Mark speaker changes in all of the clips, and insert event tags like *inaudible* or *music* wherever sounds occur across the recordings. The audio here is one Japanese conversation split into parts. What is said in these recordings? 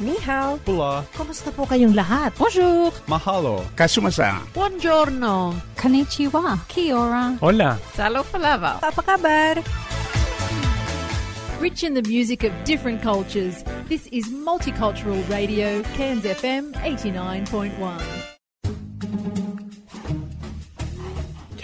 Speaker 1: Ni hao.
Speaker 2: Hola.
Speaker 3: Kumusta po kayong lahat? Bonjour!
Speaker 2: Mahalo.
Speaker 4: Kasumasa.
Speaker 3: Buongiorno!
Speaker 5: Konnichiwa. Kia ora.
Speaker 2: Hola.
Speaker 6: Salo Falava.
Speaker 1: Apa kabar?
Speaker 6: Rich in the music of different cultures, this is Multicultural Radio, Cairns FM 89.1.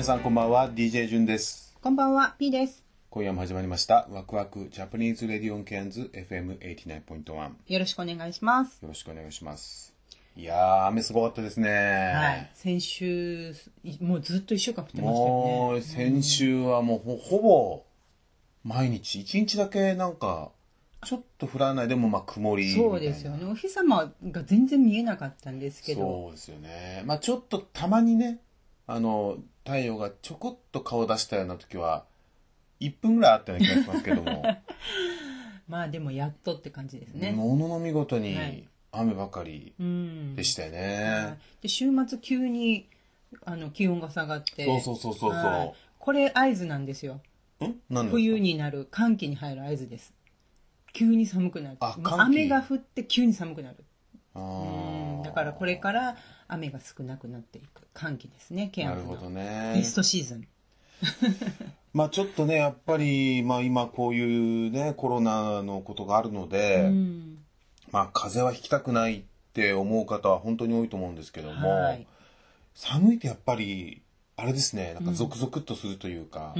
Speaker 7: 皆さんこんばんは DJ ジュンです
Speaker 8: こんばんは、P です。
Speaker 7: 今夜も始まりましたワクワクジャパニーズレディオンケアンズ FM89.1 よ
Speaker 8: よろしくお願いします。
Speaker 7: ろしくお願いしますいやー雨すごかったですね
Speaker 8: はい。先週、いもうずっと一週間降ってましたよね。
Speaker 7: もう先週はもうほほぼ毎日一日だけなんかちょっと降らないでもまあ曇り
Speaker 8: そうですよね。お日様が全然見えなかったんですけど。
Speaker 7: そうですよねまあちょっとたまにねあの太陽がちょこっと顔出したような時は1分ぐらいあったような気がしますけども *laughs*
Speaker 8: まあでもやっとって感じですね。
Speaker 7: ものの見事
Speaker 8: は
Speaker 7: に
Speaker 8: い
Speaker 7: 雨ばかり
Speaker 8: うん。
Speaker 7: でしたよ
Speaker 8: は
Speaker 7: ね。
Speaker 8: いで週末急にあの気温が下がって。
Speaker 7: そうそうそうそうそう
Speaker 8: はいこれ合図なんですよ。
Speaker 7: ん
Speaker 8: 冬になる、寒気に入る合図です。急に寒くなる。雨が降って急に寒くなる。
Speaker 7: あ
Speaker 8: うだからこれから雨が少なくなっていく寒気ですねケア
Speaker 7: なるほどね。
Speaker 8: ベストシーズン。*laughs*
Speaker 7: まあちょっとねやっぱり、まあ、今こういうねコロナのことがあるので、
Speaker 8: うん。
Speaker 7: まあ風邪はひきたくないって思う方は本当に多いと思うんですけども、
Speaker 8: はい。
Speaker 7: 寒いとやっぱりあれですねなんかゾクゾクっとするというか、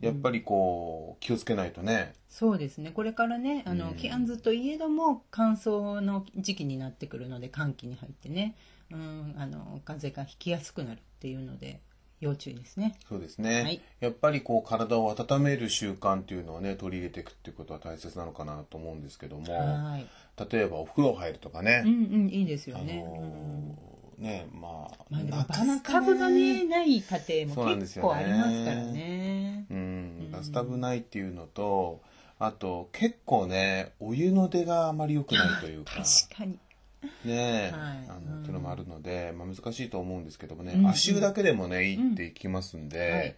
Speaker 7: やっぱりこう気をつけないとね。
Speaker 8: そうですね。これからねあの、
Speaker 7: うん。
Speaker 8: ケアンズといえども乾燥の時期になってくるので寒気に入ってね、うん、あの風邪がひきやすくなるっていうので要注意ですね。
Speaker 7: そうですね、
Speaker 8: はい。
Speaker 7: やっぱりこう体を温める習慣っていうのをね取り入れていくっていうことは大切なのかなと思うんですけども。
Speaker 8: はい。
Speaker 7: 例えばお風呂入るとかね、
Speaker 8: うんうんいいですよ
Speaker 7: あ
Speaker 8: ね、
Speaker 7: のーねまあ、
Speaker 8: まあ
Speaker 7: な
Speaker 8: バス
Speaker 7: かなか
Speaker 8: タブがねない家庭も結構ありますからね。
Speaker 7: うん、バスタブないっていうのとあと結構ねお湯の出があまり良くないというか。
Speaker 8: 確かに
Speaker 7: ね
Speaker 8: はい。
Speaker 7: あのっていうのもあるので、まあ、難しいと思うんですけどもね、
Speaker 8: うん。
Speaker 7: 足湯だけでもねいいって聞きますんで、
Speaker 8: はい。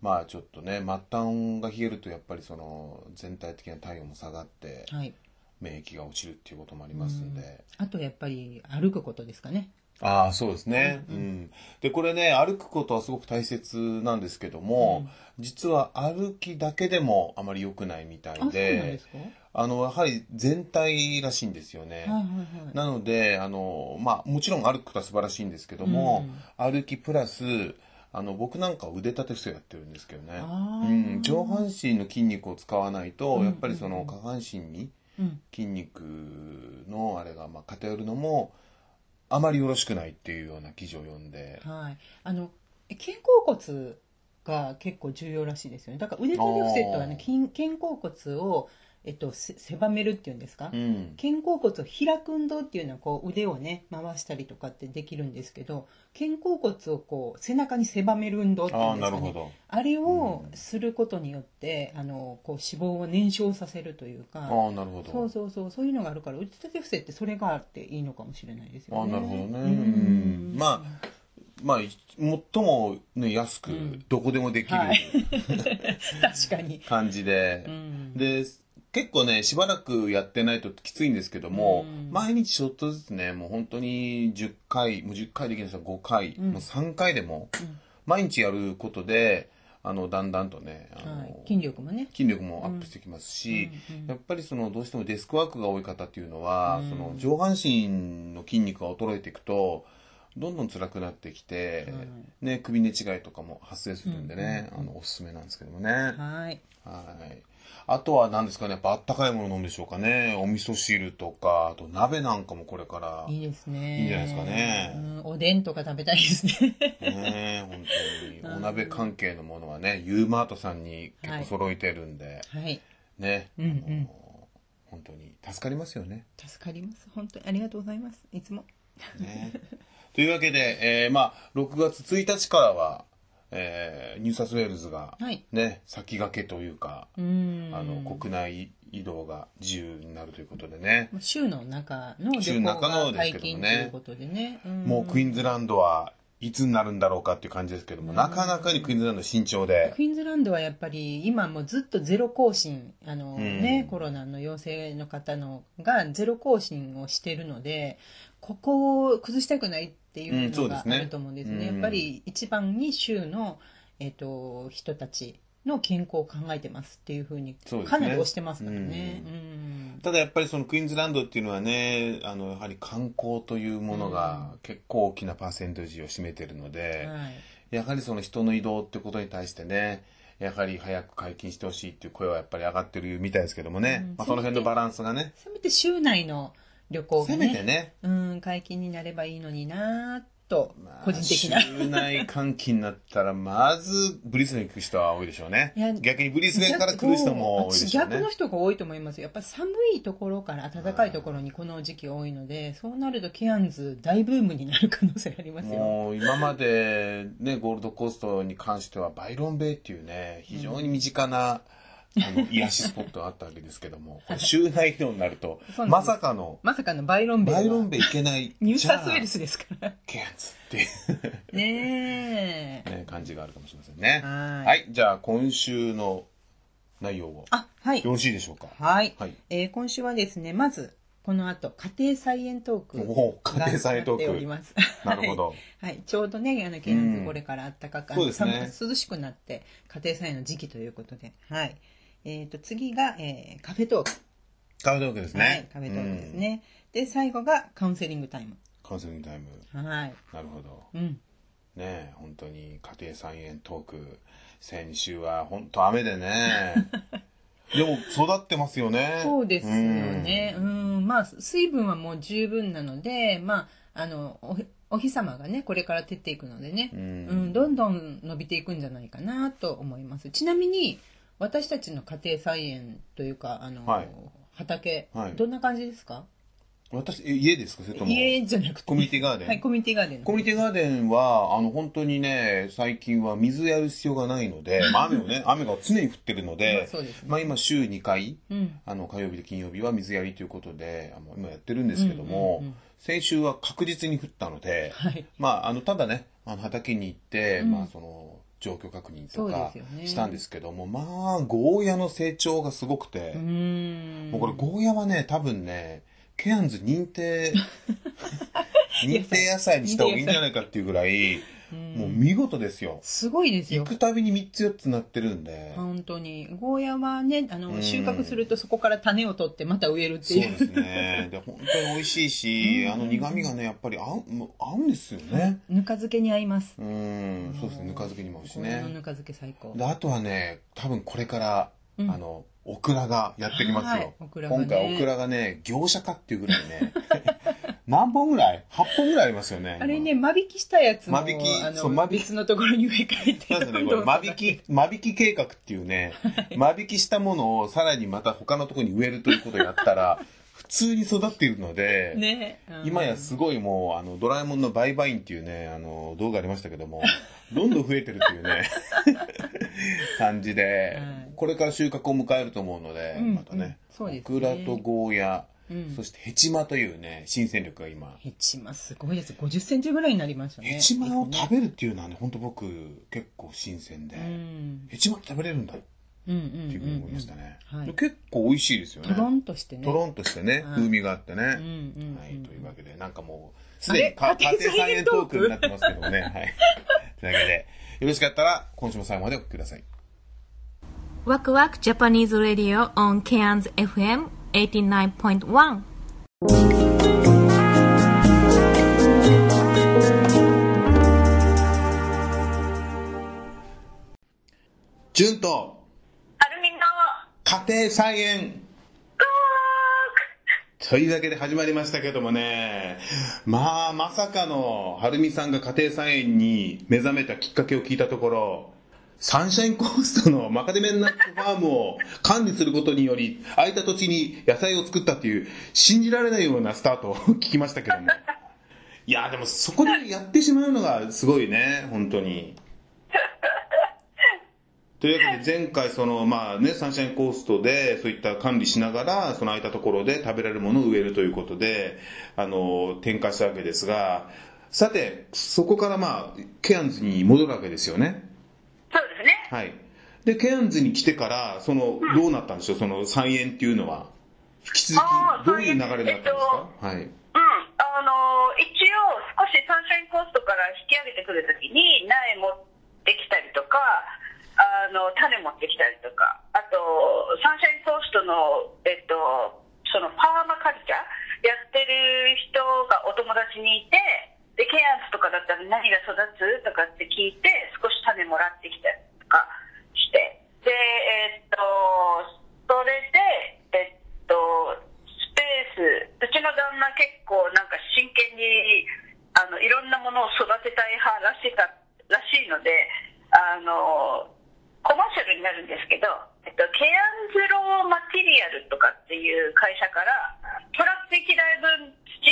Speaker 7: まあちょっとね末端が冷えるとやっぱりその全体的な体温も下がって
Speaker 8: はい。
Speaker 7: 免疫が落ちるっていうこともありますんで、
Speaker 8: あとやっぱり歩くことですかね。
Speaker 7: ああそうですね、うん。でこれね歩くことはすごく大切なんですけども、実は歩きだけでもあまり良くないみたいで。あのやはり全体らしいんですよね、
Speaker 8: はいはいはい。
Speaker 7: なのであの、まあ、もちろん歩くことは素晴らしいんですけども、歩きプラスあの僕なんかは腕立て伏せやってるんですけどね、うん、上半身の筋肉を使わないと、
Speaker 8: うん。
Speaker 7: やっぱりその下半身に
Speaker 8: うん。
Speaker 7: 筋肉のあれがまあ偏るのもあまりよろしくないっていうような記事を読んで、
Speaker 8: はい。あの肩甲骨が結構重要らしいですよね。だから腕立て伏せとはね、筋肩甲骨をえっとせ狭めるっていうんですか？
Speaker 7: うん、
Speaker 8: 肩甲骨を開く運動っていうのはこう腕をね回したりとかってできるんですけど肩甲骨をこう背中に狭める運動っていうんですかね。あれをすることによって、あのこう脂肪を燃焼させるというか
Speaker 7: ああなるほど。
Speaker 8: そうそうそうそういうのがあるから腕立て伏せってそれがあっていいのかもしれないですよね。
Speaker 7: あなるほどね、
Speaker 8: う
Speaker 7: うん。ん、まあまあ最も、ね、安く
Speaker 8: ん。
Speaker 7: どこでもできる、
Speaker 8: はい。*laughs* 確かに。
Speaker 7: 感じで、
Speaker 8: うん。
Speaker 7: で結構ねしばらくやってないときついんですけども、
Speaker 8: うん。
Speaker 7: 毎日ちょっとずつねもう本当に10回もう10回できない人は5回、
Speaker 8: うん。
Speaker 7: もう3回でも、
Speaker 8: うん。
Speaker 7: 毎日やることであのだんだんとねあの、
Speaker 8: はい、筋力もね。
Speaker 7: 筋力もアップしてきますし、
Speaker 8: うんうん
Speaker 7: やっぱりそのどうしてもデスクワークが多い方っていうのは、
Speaker 8: うん。
Speaker 7: その上半身の筋肉が衰えていくとどんどん辛くなってきて、ね、首寝違いとかも発生するんでね、あのおすすめなんですけどもね。
Speaker 8: はい。
Speaker 7: はい。あとは何ですかね、やっぱあったかいもの飲むでしょうかね。お味噌汁とか、あと鍋なんかもこれから。
Speaker 8: いいですね。
Speaker 7: いいんじゃないですかね
Speaker 8: うん、おでんとか食べたいですね。
Speaker 7: ね本当に。*laughs* お鍋関係のものはね、ユーマートさんに結構揃えてるんで、
Speaker 8: はい。
Speaker 7: ね。
Speaker 8: うんうん。
Speaker 7: 本当に助かりますよね。
Speaker 8: 助かります。本当にありがとうございます。いつも。
Speaker 7: ねというわけで、えーまあ、6月1日からは、えーニューサスウェールズが、
Speaker 8: はい
Speaker 7: ね、先駆けというか、
Speaker 8: うん。
Speaker 7: あの、国内移動が自由になるということでね。
Speaker 8: 週の中の旅行
Speaker 7: 中の
Speaker 8: が解禁ということでね。ん
Speaker 7: もうクイーンズランドはいつになるんだろうかっていう感じですけども、なかなかにクイーンズランド慎重で、
Speaker 8: クイーンズランドはやっぱり今もうずっとゼロ更新あの、
Speaker 7: ん
Speaker 8: ねコロナの陽性の方のがゼロ更新をしてるのでここを崩したくないってい
Speaker 7: う
Speaker 8: のがあると思うんですね,、
Speaker 7: うん
Speaker 8: やっぱり一番に州の、えっと人たちの健康を考えてますっていうふうにかなり押してますからね。うん。
Speaker 7: ただやっぱりそのクイーンズランドっていうのはね、あの、やはり観光というものが結構大きなパーセンテージを占めてるので、
Speaker 8: はい。
Speaker 7: やはりその人の移動ってことに対してね、やはり早く解禁してほしいっていう声はやっぱり上がってるみたいですけどもね、
Speaker 8: うん。
Speaker 7: まあ、その辺のバランスがね、
Speaker 8: せめて州内の旅行
Speaker 7: せ
Speaker 8: がね
Speaker 7: めてね、
Speaker 8: うん解禁になればいいのになぁと
Speaker 7: まあ
Speaker 8: 個人的な。
Speaker 7: 週内換気になったら、まずブリスベン行く人は多いでしょうね
Speaker 8: いや。
Speaker 7: 逆にブリスベンから来る人も多いでしょうね
Speaker 8: 逆の。人が多いと思いますよやっぱり寒いところから暖かいところにこの時期多いのでそうなるとケアンズ大ブームになる可能性ありますよ
Speaker 7: もう今までね、ゴールドコーストに関してはバイロンベイっていうね、非常に身近な、あの、癒しスポットがあったわけですけども、これ週内移動になると、まさかの、
Speaker 8: まさかのバイロンベイは。
Speaker 7: バイロンベイ行けない、
Speaker 8: ニューサウスウェ
Speaker 7: ール
Speaker 8: ズですから。
Speaker 7: あケアンズって。いう
Speaker 8: ねえ *laughs*
Speaker 7: ね、感じがあるかもしれませんね。
Speaker 8: はい。
Speaker 7: はい。じゃあ今週の内容を。
Speaker 8: あはい。
Speaker 7: よろしいでしょうか？
Speaker 8: はい、
Speaker 7: はい。
Speaker 8: えー今週はですねまずこの後家庭菜園トーク
Speaker 7: おー家庭菜園トーク。*laughs* なるほど。
Speaker 8: はい、はい。ちょうどねあのケアンズこれから暖かく、
Speaker 7: そうですね。
Speaker 8: 涼しくなって家庭菜園の時期ということで。はいえー、と次が、えーカフェトーク
Speaker 7: カフェトークですね。
Speaker 8: はい、カフェトークですね。で、最後がカウンセリングタイム。
Speaker 7: うん。カウンセリングタイム。
Speaker 8: はい。
Speaker 7: なるほど。
Speaker 8: うん。
Speaker 7: ねえ本当に家庭菜園トーク。先週は本当雨でね。*laughs* でも育ってますよね。
Speaker 8: そうですよね。うん、まあ、水分はもう十分なので、まあ、あの、お日お日様がね、これから照っていくのでね、
Speaker 7: う
Speaker 8: うんん、どんどん伸びていくんじゃないかなと思います。ちなみに、私たちの家庭菜園というか、あの、
Speaker 7: はい。
Speaker 8: 畑、
Speaker 7: はい。
Speaker 8: どんな感じですか？
Speaker 7: 私、え家ですか？それとも。
Speaker 8: 家じゃなくて。
Speaker 7: コミュニティガーデン？
Speaker 8: はい、コミュニティガーデン。の
Speaker 7: コミュニティガーデンは、あの、本当にね、最近は水やる必要がないので、*laughs* まあ雨をね、雨が常に降ってるの
Speaker 8: ま
Speaker 7: で
Speaker 8: あ、そうですね。
Speaker 7: まあ今週2回、
Speaker 8: うん。
Speaker 7: あの、火曜日で金曜日は水やりということで、あの今やってるんですけども、
Speaker 8: うんうんうん。
Speaker 7: 先週は確実に降ったので、
Speaker 8: はい。
Speaker 7: まあ、あの、ただね、あの、畑に行って、
Speaker 8: うん。
Speaker 7: まあ、その、状況確認とかしたんですけども、まあ、ゴーヤの成長がすごくて。もうこれゴーヤはね、多分ね、ケアンズ認定、*laughs* 認定野菜にした方がいいんじゃないかっていうぐらい、もう見事ですよ。
Speaker 8: すごいですよ
Speaker 7: 行。くたびに3つ4つなってるんで、
Speaker 8: 本当に。ゴーヤはね、あの、
Speaker 7: うん
Speaker 8: 収穫するとそこから種を取ってまた植えるっていう。
Speaker 7: そうですね。で、本当に美味しいし、あの苦味がね、やっぱり合う、合うんですよね。
Speaker 8: ぬか漬けに合います。
Speaker 7: うん、そうですね、ぬか漬けにも合うし
Speaker 8: ゴーヤのぬ
Speaker 7: ね。
Speaker 8: か漬け最高。
Speaker 7: で、あとはね、多分これから、
Speaker 8: うん
Speaker 7: あの、オクラがやってきます
Speaker 8: はい
Speaker 7: よ。今回オクラがね、業者かっていうぐらいね、*laughs* 何本ぐらい ?8 本ぐらいありますよね。
Speaker 8: あれね、間引きしたやつも、
Speaker 7: 間引きそう間引き
Speaker 8: 別のところに植え替えて。
Speaker 7: なんね、これ、間引き、間引き計画っていうね、間引きしたものをさらにまた他のところに植えるということをやったら、*laughs* 普通に育っているので、
Speaker 8: ね。うん
Speaker 7: 今やすごいもう、あの、ドラえもんのバイバインっていうね、あの、動画ありましたけども、どんどん増えてるっていうね、*laughs* 感じで
Speaker 8: はい、
Speaker 7: これから収穫を迎えると思うので、
Speaker 8: うん
Speaker 7: またね、
Speaker 8: うんそうですね
Speaker 7: オクラとゴーヤ、
Speaker 8: うん
Speaker 7: そしてヘチマというね、新戦力が今、
Speaker 8: ヘチマすごいです。50センチぐらいになりましたね。
Speaker 7: ヘチマを食べるっていうのはね、本当僕、結構新鮮で、
Speaker 8: うん。
Speaker 7: ヘチマって食べれるんだっ
Speaker 8: うんうん
Speaker 7: ていうふうに思いましたね。結構美味しいですよね。
Speaker 8: トロンとしてね。
Speaker 7: トロンとしてね、
Speaker 8: はい
Speaker 7: 風味があってね。はい、というわけで、なんかもう、すでに家庭菜園トーク？になってますけどもね。はい。というわけで、よろしかったら、今週も最後までお聞きください。
Speaker 9: ワクワクジャパニーズラディオ on Cairns FM 89.1
Speaker 7: 純と、
Speaker 1: アルミンの
Speaker 7: 家庭菜園。というわけで始まりましたけどもね。まあ、まさかの、はるみさんが家庭菜園に目覚めたきっかけを聞いたところ、サンシャインコーストのマカデミアナッツファームを管理することにより、空いた土地に野菜を作ったっていう、信じられないようなスタートを聞きましたけども。*laughs* いや、でもそこでやってしまうのがすごいね、本当に。というわけで前回そのまあね、サンシャインコーストでそういった管理しながら、その空いたところで食べられるものを植えるということで、あの、展開したわけですが、さて、そこからまあ、ケアンズに戻るわけですよね。
Speaker 1: そうですね。
Speaker 7: はい。で、ケアンズに来てから、その、どうなったんでしょう、その菜園っていうのは。引き続き、どういう流れになったんですか、はい。
Speaker 1: うん。あの、一応、少しサンシャインコーストから引き上げてくるときに、苗持ってきたりとか、あの、種持ってきたりとか、あと、サンシャインコーストの、えっと、そのパーマカルチャーやってる人がお友達にいて、で、ケアンズとかだったら何が育つとかって聞いて、少し種もらってきたりとかして、で、えっと、それで、えっと、スペース、うちの旦那結構なんか真剣に、あの、いろんなものを育てたい派らしか、らしいので、あの、コマーシャルになるんですけど、えっと、ケアンズローマテリアルとかっていう会社から、トラック1台分土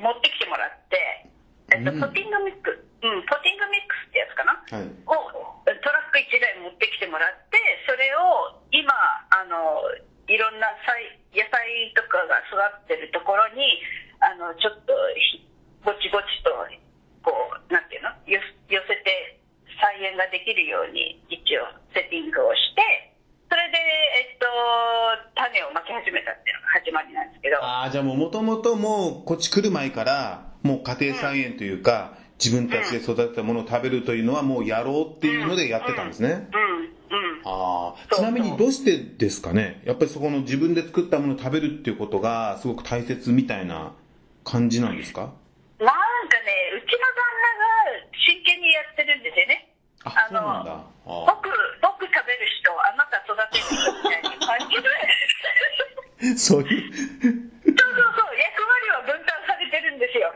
Speaker 1: 持ってきてもらって、えっと、
Speaker 7: うん
Speaker 1: ポティングミック、うん、ポティングミックスってやつかな
Speaker 7: はい。
Speaker 1: をトラック1台持ってきてもらってそれを今あのいろんな菜野菜とかが育ってるところにあのちょっとひぼちぼちとこうなんていうのよ寄せて菜園ができるように一応セッティングをしてそれで、えっと、種をまき始めたっていうのが始まりなんですけど。
Speaker 7: ああ、じゃあもう元々もうこっち来る前から、もう家庭菜園というか、自分たちで育てたものを食べるというのはもうやろうっていうのでやってたんですね。
Speaker 1: うん、うん。
Speaker 7: ああ、
Speaker 1: そう
Speaker 7: ちなみにどうしてですかね？やっぱりそこの自分で作ったものを食べるっていうことがすごく大切みたいな感じなんですか？
Speaker 1: なんかね、うちの旦那が真剣にやってるんですよね。
Speaker 7: あ、
Speaker 1: あの
Speaker 7: そうなんだ。あ
Speaker 1: 僕、僕食べる人、あなた育てる人みたいな感じで、
Speaker 7: あ *laughs* そういう、
Speaker 1: 役割は分担されてるんですよ。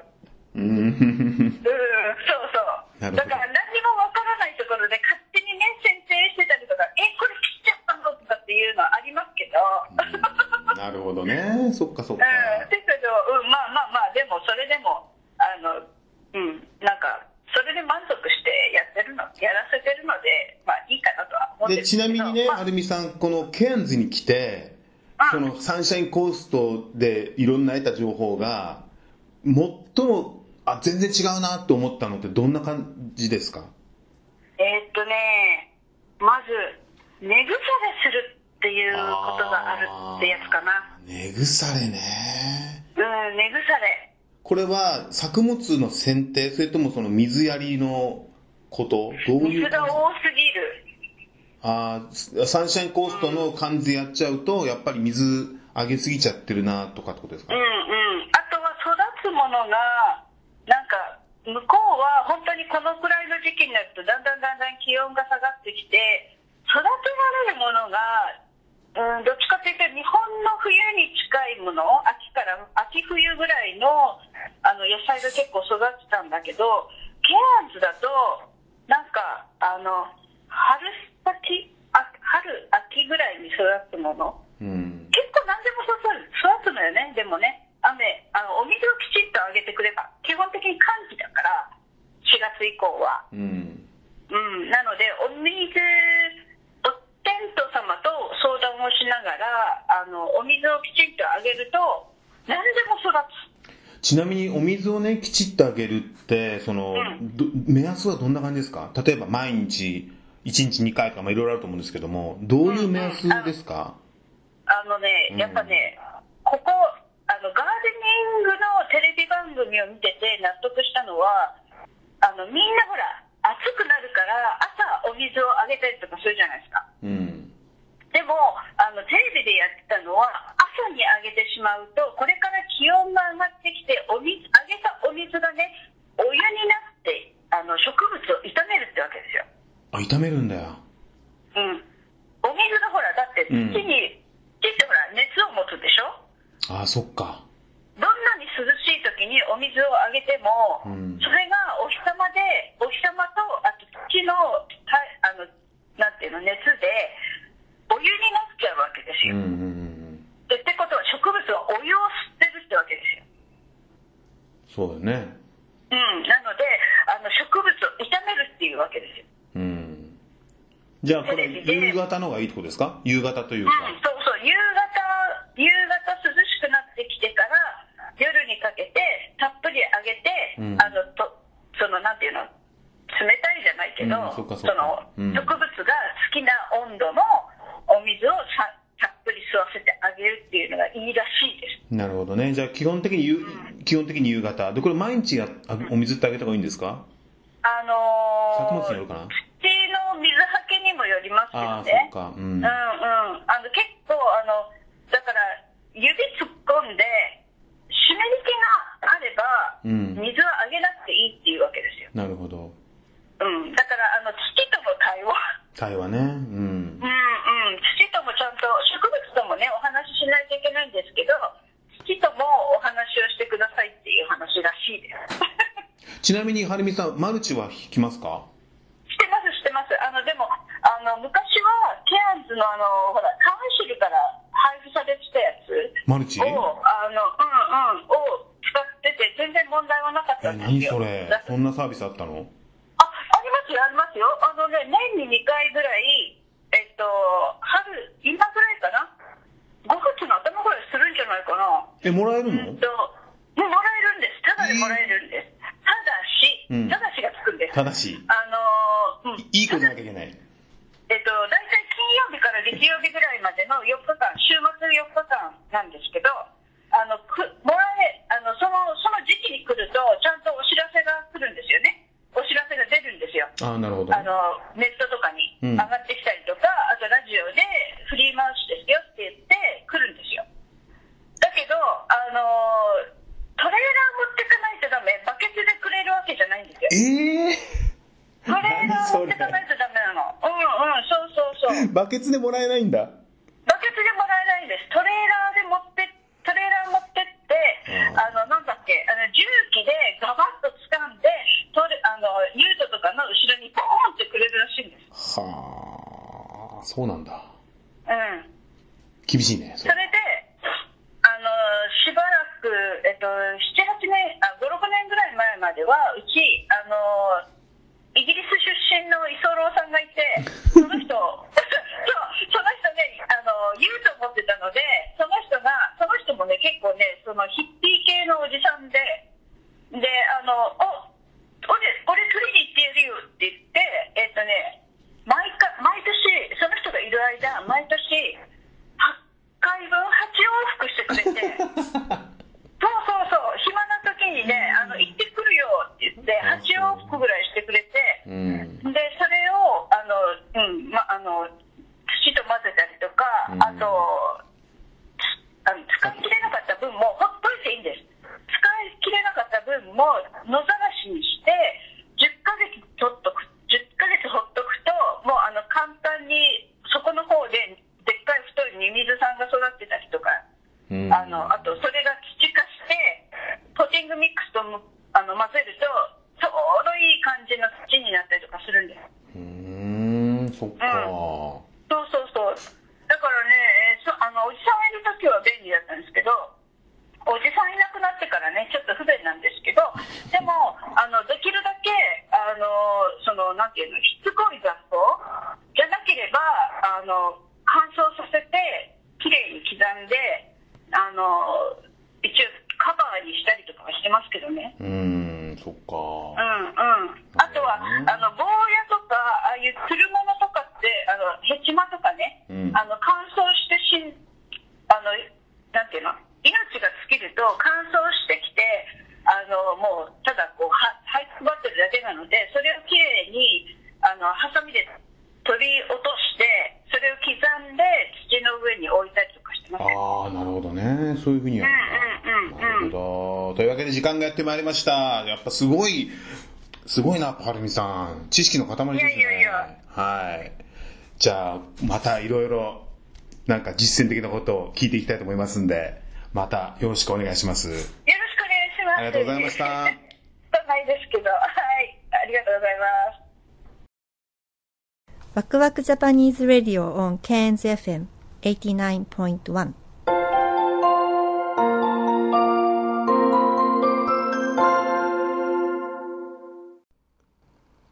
Speaker 7: うーん。
Speaker 1: うん、そうそう。
Speaker 7: なるほど
Speaker 1: だから何にもわからないところで勝手にね、剪定してたりとか、え、これ切っちゃったのとかっていうのはありますけど、
Speaker 7: なるほどね。そっかそっか。
Speaker 1: うん、だけど、うん、まあまあまあ、でもそれでも、あの、うん、なんか、それで満足してやってるの、やらせてるので、まあいいかなとは思うん
Speaker 7: で、
Speaker 1: ですけど。
Speaker 7: ちなみにね、
Speaker 1: まあ
Speaker 7: アルミさん、このケアンズに来て、そのサンシャインコーストでいろんな得た情報が、最も、あ、全然違うなと思ったのってどんな感じですか？
Speaker 1: えーっとね、まず、根腐れするっていうことがあるってやつかな。
Speaker 7: 根腐れね。
Speaker 1: うん、根腐れ。
Speaker 7: これは作物の剪定、それともその水やりのこと？どういう
Speaker 1: 水が多すぎる。
Speaker 7: あーサンシャインコーストの感じでやっちゃうと、やっぱり水あげすぎちゃってるなとかってことですか？
Speaker 1: うんうん。あとは育つものが、なんか、向こうは本当にこのくらいの時期になると、だんだんだんだん気温が下がってきて、育てられるものが、うん、どっちかというと、日本の冬に近いもの、秋から、秋冬ぐらいの、あの、野菜が結構育ってたんだけど、ケアンズだと、なんか、あの、春先、あ春、秋ぐらいに育つもの、
Speaker 7: うん。
Speaker 1: 結構何でも育つ育つのよね、でもね。雨、あの、お水をきちっとあげてくれば。基本的に寒気だから、4月以降は。
Speaker 7: うん。
Speaker 1: うん、なので、お水、おテント様と相談をしながら、あの、お水をきちんとあげると、何でも育つ。
Speaker 7: ちなみにお水をね、きちっとあげるって、その、ど目安はどんな感じですか？例えば毎日、1日2回とか、まあいろいろあると思うんですけども、どういう目安ですか、
Speaker 1: あのね、やっぱね、ここ、あの、ガーデニングのテレビ番組を見てて納得したのは、あの、みんなほら、暑くなるから朝お水をあげたりとかするじゃないですか。
Speaker 7: うん。
Speaker 1: でも、あの、テレビでやってたのは、朝にあげてしまうと、これから気温が上がってきて、お水、あげたお水がね、お湯になって、あの、植物を傷めるってわけですよ。
Speaker 7: あ、炒めるんだよ。
Speaker 1: うん。お水がほら、だって土に、
Speaker 7: うん、
Speaker 1: 土ってほら、熱を持つでしょ？
Speaker 7: ああ、そっか。
Speaker 1: どんなに涼しい時にお水をあげても、
Speaker 7: うん、
Speaker 1: それがお日様で、お日様と、あと土の、たい、あの、なんていうの、熱で、お湯になっちゃうわけですよ。
Speaker 7: うんうん、
Speaker 1: ってことは植物はお湯を吸ってるってわけですよ。
Speaker 7: そうだね。
Speaker 1: うん、なので、あの植物を傷めるっていうわけですよ。
Speaker 7: うんじゃあこれ、夕方の方がいいってことですか？夕方という
Speaker 1: うん
Speaker 7: か。、
Speaker 1: そうそう、夕方、夕方涼しくなってきてから、夜にかけて、たっぷりあげて、
Speaker 7: うん。
Speaker 1: あの、と、その、なんていうの、冷たいじゃないけど、
Speaker 7: うんそそ
Speaker 1: の、
Speaker 7: うん。
Speaker 1: 植物が好きな温度のお水をさたっぷり吸わせてあげるっていうのがいいらしいです。
Speaker 7: なるほどね。じゃあ基本的に夕、基本的に夕方。で、これ毎日やあお水ってあげた方がいいんですか？
Speaker 1: あの
Speaker 7: 作物による
Speaker 1: ー、
Speaker 7: かな？か。うん
Speaker 1: うん。うん。あの、結構、あの、だから、指突っ込んで、湿り気があれば、
Speaker 7: うん
Speaker 1: 水はあげなくていいっていうわけですよ。
Speaker 7: なるほど。
Speaker 1: うん。だから、あの、土との対話。
Speaker 7: 対話ね。うん
Speaker 1: うん。うん。土ともちゃんと、植物ともね、お話ししないといけないんですけど、土ともお話をしてくださいっていう話らしいです。*laughs*
Speaker 7: ちなみに、はるみさん、マルチは引きますか
Speaker 1: してます、してます。あの、でも、あの、昔は、ケアンズのあの、ほら、カウンシルから配布されてたやつ
Speaker 7: マルチ？
Speaker 1: を、あの、うんうん、を使ってて、全然問題はなかった
Speaker 7: え、
Speaker 1: んですよ。
Speaker 7: 何それ？
Speaker 1: だ
Speaker 7: そんなサービスあったの
Speaker 1: あ、ありますよ、ありますよ。あのね、年に2回ぐらい、えっと、春、今ぐらいかな ?5 月の頭ぐらいするんじゃないかな。
Speaker 7: え、もらえるの
Speaker 1: うんと、もうもらえるんです。ただでもらえるんです。ただし、
Speaker 7: うん
Speaker 1: ただしがつくんです。
Speaker 7: ただし、
Speaker 1: あのーうん、
Speaker 7: いい子じゃなきゃいけない。
Speaker 1: えっと、大体金曜日から月曜日ぐらいまでの4日間、週末4日間なんですけど、あの、くもらえ、あの、その、その時期に来ると、ちゃんとお知らせが来るんですよね。お知らせが出るんですよ。
Speaker 7: ああ、なるほど。
Speaker 1: あの、ネットとかに
Speaker 7: うん
Speaker 1: 上がってきたりとか、あとラジオでフリーマウスですよって言って来るんですよ。だけど、あの、トレーラー持ってかないとダメ、バケツでくれるわけじゃないんですよ。
Speaker 7: ええ
Speaker 1: トレーラー持ってかないとダメなの。うんうん、そうそうそう。*laughs*
Speaker 7: バケツでもらえないんだ。
Speaker 1: バケツでもらえないんです。トレーラーで持って、トレーラー持ってって、
Speaker 7: うん
Speaker 1: あの、なんだっけ、あの、重機でガバッと掴んで、トレあの、ユートとかの後ろにボーンってくれるらしいんです。
Speaker 7: はあ、そうなんだ。
Speaker 1: うん。
Speaker 7: 厳しいね。そ
Speaker 1: それで、あの、しばらく、えっと、7、8年、あ、5、6年ぐらい前までは、うち、あの、イギリス出身の居候さんがいて、その人、そう、その人ね、あの、言うと思ってたので、その人が、その人もね、結構ね、そのヒッピー系のおじさんで、で、あの、お、俺、俺取りに行ってやるよって言って、えっとね、毎回、毎年、その人がいる間、毎年、8回分8往復してくれて、そうそうそう、暇な時にね、あの、行ってくるよって言って、8往復ぐらいしてくれて、
Speaker 7: う。うん。
Speaker 1: で、それを、あの、うん、ま、あの、土と混ぜたりとか、
Speaker 7: うん
Speaker 1: あと、あの使い切れなかった分もほっといていいんです。使い切れなかった分ってまいりま
Speaker 7: した。やっぱすごい、すごいな、はるみさん。知識の塊ですね。
Speaker 1: いやいやいや。
Speaker 7: はい。じゃあ、またいろいろ、なんか実践的なことを聞いていきたいと思いますんで、またよろしくお願いします。
Speaker 1: よろしくお願いします。
Speaker 7: ありがとうございました。
Speaker 1: ないですけど、はい。ありがとうございます。
Speaker 9: ワクワクジャパニーズラディオ on
Speaker 10: CANSFM89.1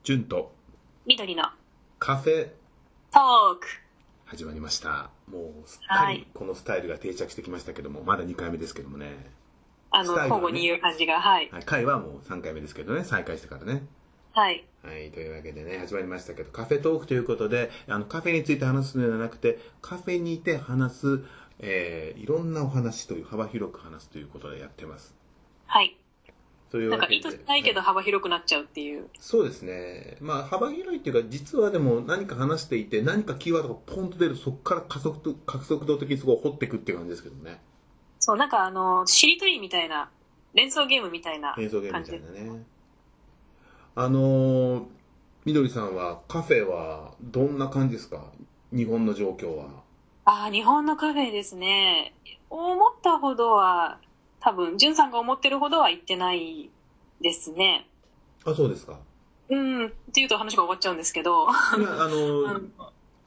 Speaker 7: 純と
Speaker 11: 緑の
Speaker 7: カフェ
Speaker 11: トーク。
Speaker 7: 始まりました。もうすっかり
Speaker 11: はい
Speaker 7: このスタイルが定着してきましたけども、まだ2回目ですけどもね。
Speaker 11: あの、
Speaker 7: ね
Speaker 11: 交互に言う感じが、はい。
Speaker 7: はい、回はもう3回目ですけどね、再開してからね。
Speaker 11: はい。
Speaker 7: はい、というわけでね、始まりましたけど、カフェトークということで、あの、カフェについて話すのではなくて、カフェにいて話す、えー、いろんなお話という、幅広く話すということでやってます。
Speaker 11: はい。
Speaker 7: という
Speaker 11: なんか。意図しないけど
Speaker 7: はい
Speaker 11: 幅広くなっちゃうっていう。
Speaker 7: そうですね。まあ、幅広いっていうか、実はでも何か話していて、何かキーワードがポンと出ると、そこから加速と、加速度的にすごい掘っていくっていう感じですけどね。
Speaker 11: そう、なんかあの、しりとりみたいな、連想ゲームみたいな
Speaker 7: 映像ゲームみた
Speaker 11: 感じで。
Speaker 7: いなね。あのー、みどりさんは、カフェはどんな感じですか？日本の状況は。
Speaker 11: ああ、日本のカフェですね。思ったほどは、多分、じゅんさんが思ってるほどは行ってないですね。
Speaker 7: あ、そうですか。
Speaker 11: うん、っていうと話が終わっちゃうんですけど。
Speaker 7: あのー、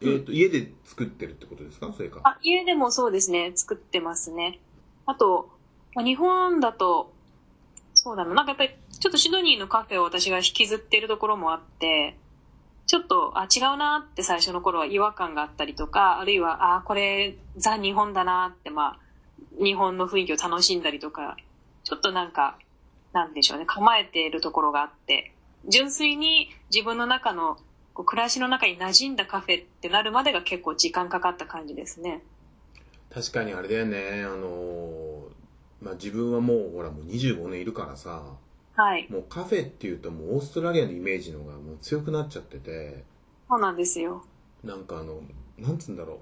Speaker 7: *laughs* えっ、と、家で作ってるってことですか？それか。
Speaker 11: あ、家でもそうですね、作ってますね。あと、まあ日本だと、そうだな、なんかやっぱり、ちょっとシドニーのカフェを私が引きずってるところもあって、ちょっと、あ、違うなって最初の頃は違和感があったりとか、あるいは、あ、これ、ザ日本だなって、まあ、日本の雰囲気を楽しんだりとか、ちょっとなんか、なんでしょうね、構えているところがあって、純粋に自分の中の、こう暮らしの中に馴染んだカフェってなるまでが結構時間かかった感じですね。
Speaker 7: 確かにあれだよね、あのー、まあ、自分はもう、ほら、もう25年いるからさ、
Speaker 11: はい。
Speaker 7: もうカフェっていうともうオーストラリアのイメージの方がもう強くなっちゃってて、
Speaker 11: そうなんですよ。
Speaker 7: なんかあの、なんつうんだろう。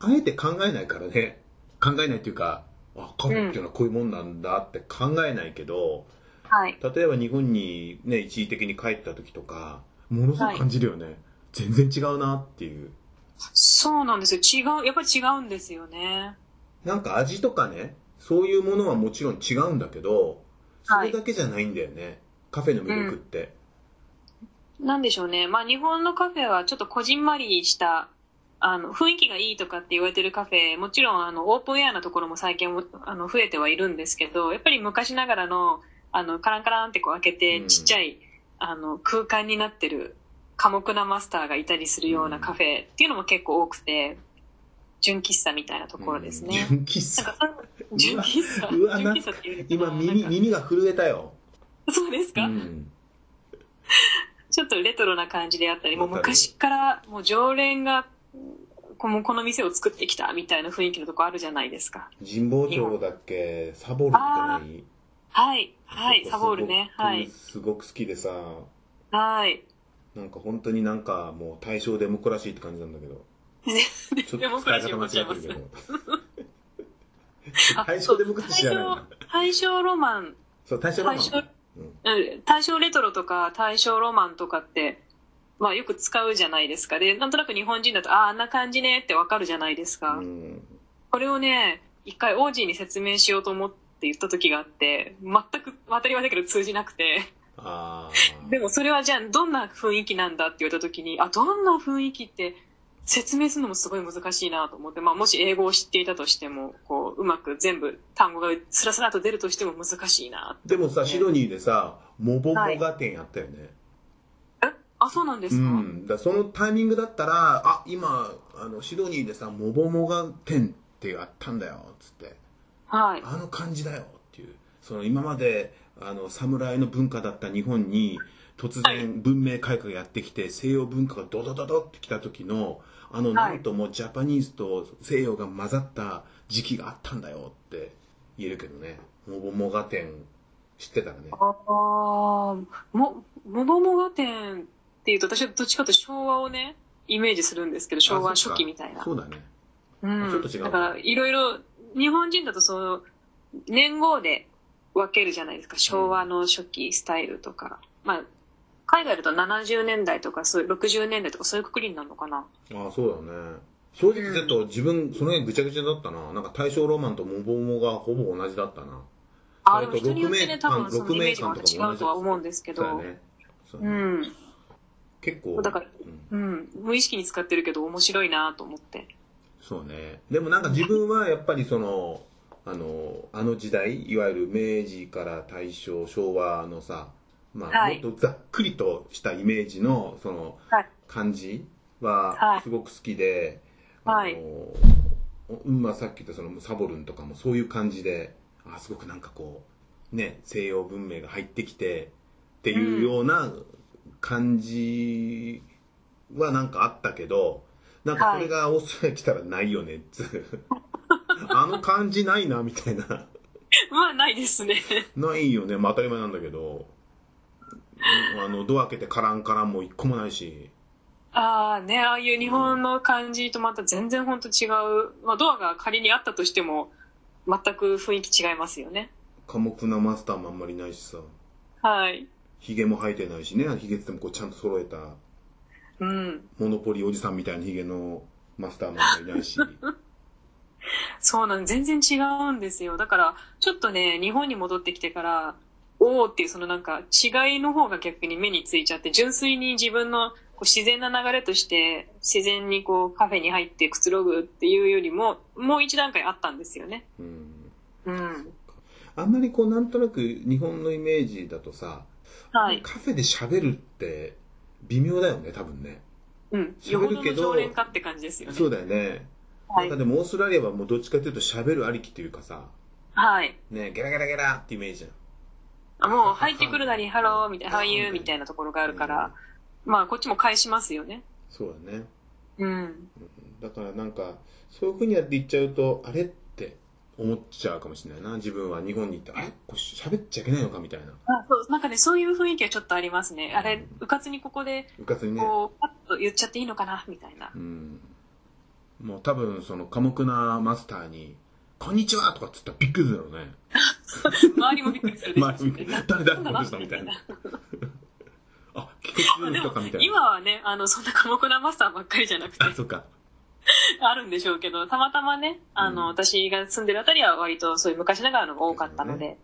Speaker 7: あえて考えないからね。考えないっていうか、あ、カフェっていうのはこういうもんなんだって考えないけど、
Speaker 11: はい。
Speaker 7: 例えば日本にね、一時的に帰った時とか、ものすごく感じるよね。全然違うなっていう。
Speaker 11: そうなんですよ。違う、やっぱり違うんですよね。
Speaker 7: なんか味とかね、そういうものはもちろん違うんだけど、それだけじゃないんだよね。カフェの魅力って。
Speaker 11: なんでしょうね。まあ日本のカフェはちょっとこじんまりした、あの、雰囲気がいいとかって言われてるカフェ、もちろんあの、オープンエアなところも最近もあの、増えてはいるんですけど、やっぱり昔ながらの、あの、カランカランってこう開けて
Speaker 7: うん
Speaker 11: ちっちゃい、あの、空間になってる寡黙なマスターがいたりするようなカフェっていうのも結構多くて、純喫茶みたいなところですね。
Speaker 7: 純喫茶。
Speaker 11: なんかそう純喫茶
Speaker 7: うわ、
Speaker 11: っていう
Speaker 7: 今耳、耳が震えたよ。
Speaker 11: そうですか、
Speaker 7: うん。
Speaker 11: ちょっとレトロな感じであったり、もう昔からもう常連がこのこの店を作ってきたみたいな雰囲気のとこあるじゃないですか。
Speaker 7: 神保町だっけ？サボルってない
Speaker 11: はい、はい、サボールね。はい。
Speaker 7: すごく好きでさ、
Speaker 11: はい。
Speaker 7: なんか本当になんかもう対象デモクラシーって感じなんだけど。ちょっと使い方間違ってるけど。
Speaker 11: あ *laughs*
Speaker 7: 対象デモクラシーじゃないな。
Speaker 11: 大正ロマン、
Speaker 7: そう、対象ロマン
Speaker 11: 大正、
Speaker 7: うん
Speaker 11: うん大正レトロとか大正ロマンとかって、まあよく使うじゃないですか。で、なんとなく日本人だと、ああ、あんな感じねってわかるじゃないですか。
Speaker 7: うん。
Speaker 11: これをね、一回王子に説明しようと思って言った時があって、全く当たり前だけど通じなくて。でもそれはじゃあどんな雰囲気なんだって言われた時に、あ、どんな雰囲気って説明するのもすごい難しいなと思って、まあもし英語を知っていたとしても、こう、うまく全部単語がスラスラと出るとしても難しいな。
Speaker 7: でもさ、シドニーでさ、モボモガ店やったよね。
Speaker 11: えあ、そうなんですか、
Speaker 7: うん。だそのタイミングだったら、あ、今、あの、シドニーでさ、モボモガ店ってやったんだよ、つって。
Speaker 11: はい。
Speaker 7: あの感じだよっていう。その今まで、あの、侍の文化だった日本に、突
Speaker 11: はい
Speaker 7: 然文明開化がやってきて、西洋文化がドドドドってきた時の、あの、
Speaker 11: はい
Speaker 7: なんともジャパニーズと西洋が混ざった時期があったんだよって言えるけどね。モボモガ店、知ってたらね。
Speaker 11: ああ、も、もぼもが店っていうと私はどっちかというと昭和をね、イメージするんですけど、昭和初期みたいな。
Speaker 7: そうだね。
Speaker 11: うん
Speaker 7: ちょっと違う
Speaker 11: だから、いろいろ、日本人だとその、年号で分けるじゃないですか。昭和の初期スタイルとか。まあ、海外だと70年代とか、そういう60年代とかそういうくくりになるのかな。
Speaker 7: ああ、そうだね。正直ちょっと自分、その辺ぐちゃぐちゃだったな。なんか大正ロマンとモボモがほぼ同じだったな。
Speaker 11: あ、でも人によってね、多分そのイメージがま
Speaker 7: 鹿
Speaker 11: た違うとは思うんですけど。
Speaker 7: そうだね。そうだ
Speaker 11: う
Speaker 7: ね
Speaker 11: ん。
Speaker 7: 結構。
Speaker 11: だから
Speaker 7: うん
Speaker 11: うん。無意識に使ってるけど面白いなと思って。
Speaker 7: そうね。でもなんか自分はやっぱりその、あの、あの時代、いわゆる明治から大正、昭和のさ、まあ、
Speaker 11: はい
Speaker 7: もっとざっくりとしたイメージの、その、
Speaker 11: はい。
Speaker 7: 感じ
Speaker 11: は
Speaker 7: はいすごく好きで、
Speaker 11: はい
Speaker 7: あの、まあさっき言ったそのサボルンとかもそういう感じで、あすごくなんかこう、ね、西洋文明が入ってきてっていうような感じはなんかあったけど、なんかそれがオーストラリア来たらないよねっつう。*laughs* あの感じないなみたいな。
Speaker 11: まあ、ないですね。
Speaker 7: ないよね。まあ当たり前なんだけど、あの、ドア開けてカランカランも一個もないし。
Speaker 11: ああね、ああいう日本の感じとまた全然本当違う。まあ、ドアが仮にあったとしても、全く雰囲気違いますよね。
Speaker 7: 寡黙なマスターもあんまりいないしさ。
Speaker 11: はい。
Speaker 7: ヒゲも生えてないしね、ヒゲってもこうちゃんと揃えた、
Speaker 11: うん。
Speaker 7: モノポリおじさんみたいなヒゲのマスターもあんまりいないし。*laughs*
Speaker 11: そうなん全然違うんですよ。だから、ちょっとね、日本に戻ってきてから、おーっていうそのなんか違いの方が逆に目についちゃって、純粋に自分のこう自然な流れとして、自然にこうカフェに入ってくつろぐっていうよりも、もう一段階あったんですよね。
Speaker 7: うん。
Speaker 11: うん。
Speaker 7: あんまりこうなんとなく日本のイメージだとさ、
Speaker 11: はい。
Speaker 7: カフェで喋るって微妙だよね、多分ね。
Speaker 11: うん。
Speaker 7: 喋るけど
Speaker 11: 常連かって感じですよね。
Speaker 7: そうだよね。
Speaker 11: はい
Speaker 7: なんかでもオーストラリアはもうどっちかというと喋るありきっていうかさ、
Speaker 11: はい。
Speaker 7: ね、ゲラゲラゲラってイメージじゃん。
Speaker 11: あもう入ってくるなり、ハローみたいな、 How are you みたいなところがあるから、まあこっちも返しますよね。
Speaker 7: そうだね。
Speaker 11: うん。
Speaker 7: だからなんか、そういう風にやって言っちゃうと、あれ思っちゃうかもしれないな。自分は日本に行って、あれこれ喋っちゃいけないのかみたいな。
Speaker 11: あそうなんかね、そういう雰囲気はちょっとありますね。あれ、うかつにここで、
Speaker 7: うかつにね。
Speaker 11: こう、パッと言っちゃっていいのかな？みたいな
Speaker 7: う。ん。もう多分その寡黙なマスターに、こんにちはとかっつったらびっくりするだろうね。*laughs*
Speaker 11: 周りもびっくりするでしょ
Speaker 7: 周り見て誰誰この人みたいな。*laughs* あ、聞こえてる
Speaker 11: でも
Speaker 7: のかみたいな。
Speaker 11: 今はね、あの、そんな寡黙なマスターばっかりじゃなくて、
Speaker 7: あ、そっか。*laughs*
Speaker 11: あるんでしょうけど、たまたまね、あの、
Speaker 7: うん
Speaker 11: 私が住んでるあたりは割とそういう昔ながらのが多かったので、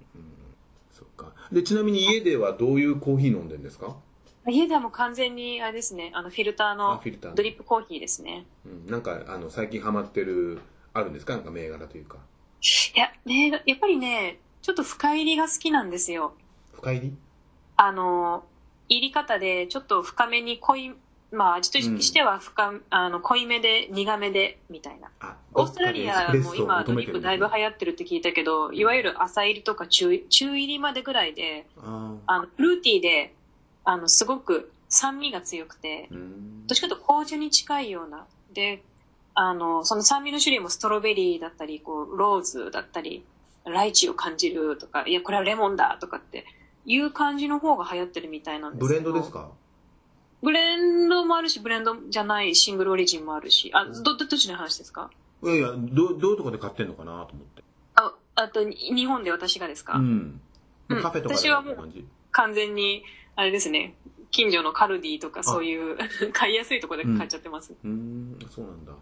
Speaker 7: そっか。で、ちなみに家ではどういうコーヒー飲んでんですか？
Speaker 11: 家ではもう完全に、あれですね、あの、フィルター
Speaker 7: あ
Speaker 11: の
Speaker 7: フィルターの
Speaker 11: ドリップコーヒーですね。
Speaker 7: うん。なんか、あの、最近ハマってる、あるんですか？なんか銘柄というか。
Speaker 11: いや、ね、やっぱりね、ちょっと深入りが好きなんですよ。
Speaker 7: 深入り？
Speaker 11: あの、入り方でちょっと深めに濃い、まあ味としては深、あの濃いめで苦めでみたいな。
Speaker 7: あ、
Speaker 11: オーストラリアも今ドリだいぶ流行ってるって聞いたけど、いわゆる浅入りとか中中入りまでぐらいで、
Speaker 7: あ
Speaker 11: あのフルーティーで、あのすごく酸味が強くてどっちかというと紅茶に近いような。で、あの、その酸味の種類もストロベリーだったり、こう、ローズだったり、ライチを感じるとか、いや、これはレモンだとかっていう感じの方が流行ってるみたいなんです
Speaker 7: ブレ
Speaker 11: けど
Speaker 7: ンドですか？
Speaker 11: ブレンドもあるし、ブレンドじゃないシングルオリジンもあるし、あ、ど、どっちの話ですか？
Speaker 7: いやいや、どう、どういうとこで買ってんのかなと思って。
Speaker 11: あ、あと、に日本で私がですか、
Speaker 7: うん。
Speaker 11: うん
Speaker 7: カフェとかで
Speaker 11: 私はもう。完全に、あれですね、近所のカルディとかそういう、*laughs* 買いやすいところで買っちゃってます。
Speaker 7: うーん、そうなんだ。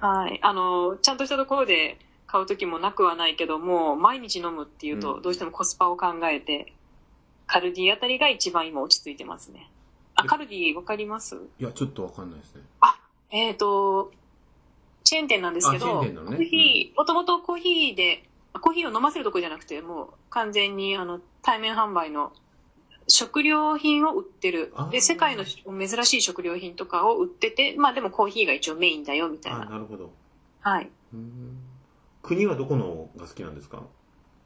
Speaker 11: はい。あの、ちゃんとしたところで買う時もなくはないけども、毎日飲むっていうと、
Speaker 7: うん
Speaker 11: どうしてもコスパを考えて、カルディあたりが一番今落ち着いてますね。あ、カルディわかります？
Speaker 7: いや、ちょっとわかんないですね。
Speaker 11: えっ、と、チェーン店なんですけど、
Speaker 7: ね
Speaker 11: コーヒー、もともとコーヒーで、コーヒーを飲ませるとこじゃなくて、もう完全にあの対面販売の食料品を売ってる
Speaker 7: あ。ー
Speaker 11: で、世界の珍しい食料品とかを売ってて、まあでもコーヒーが一応メインだよみたい
Speaker 7: あ、
Speaker 11: な。
Speaker 7: なるほど。
Speaker 11: はい。
Speaker 7: 国はどこのが好きなんですか？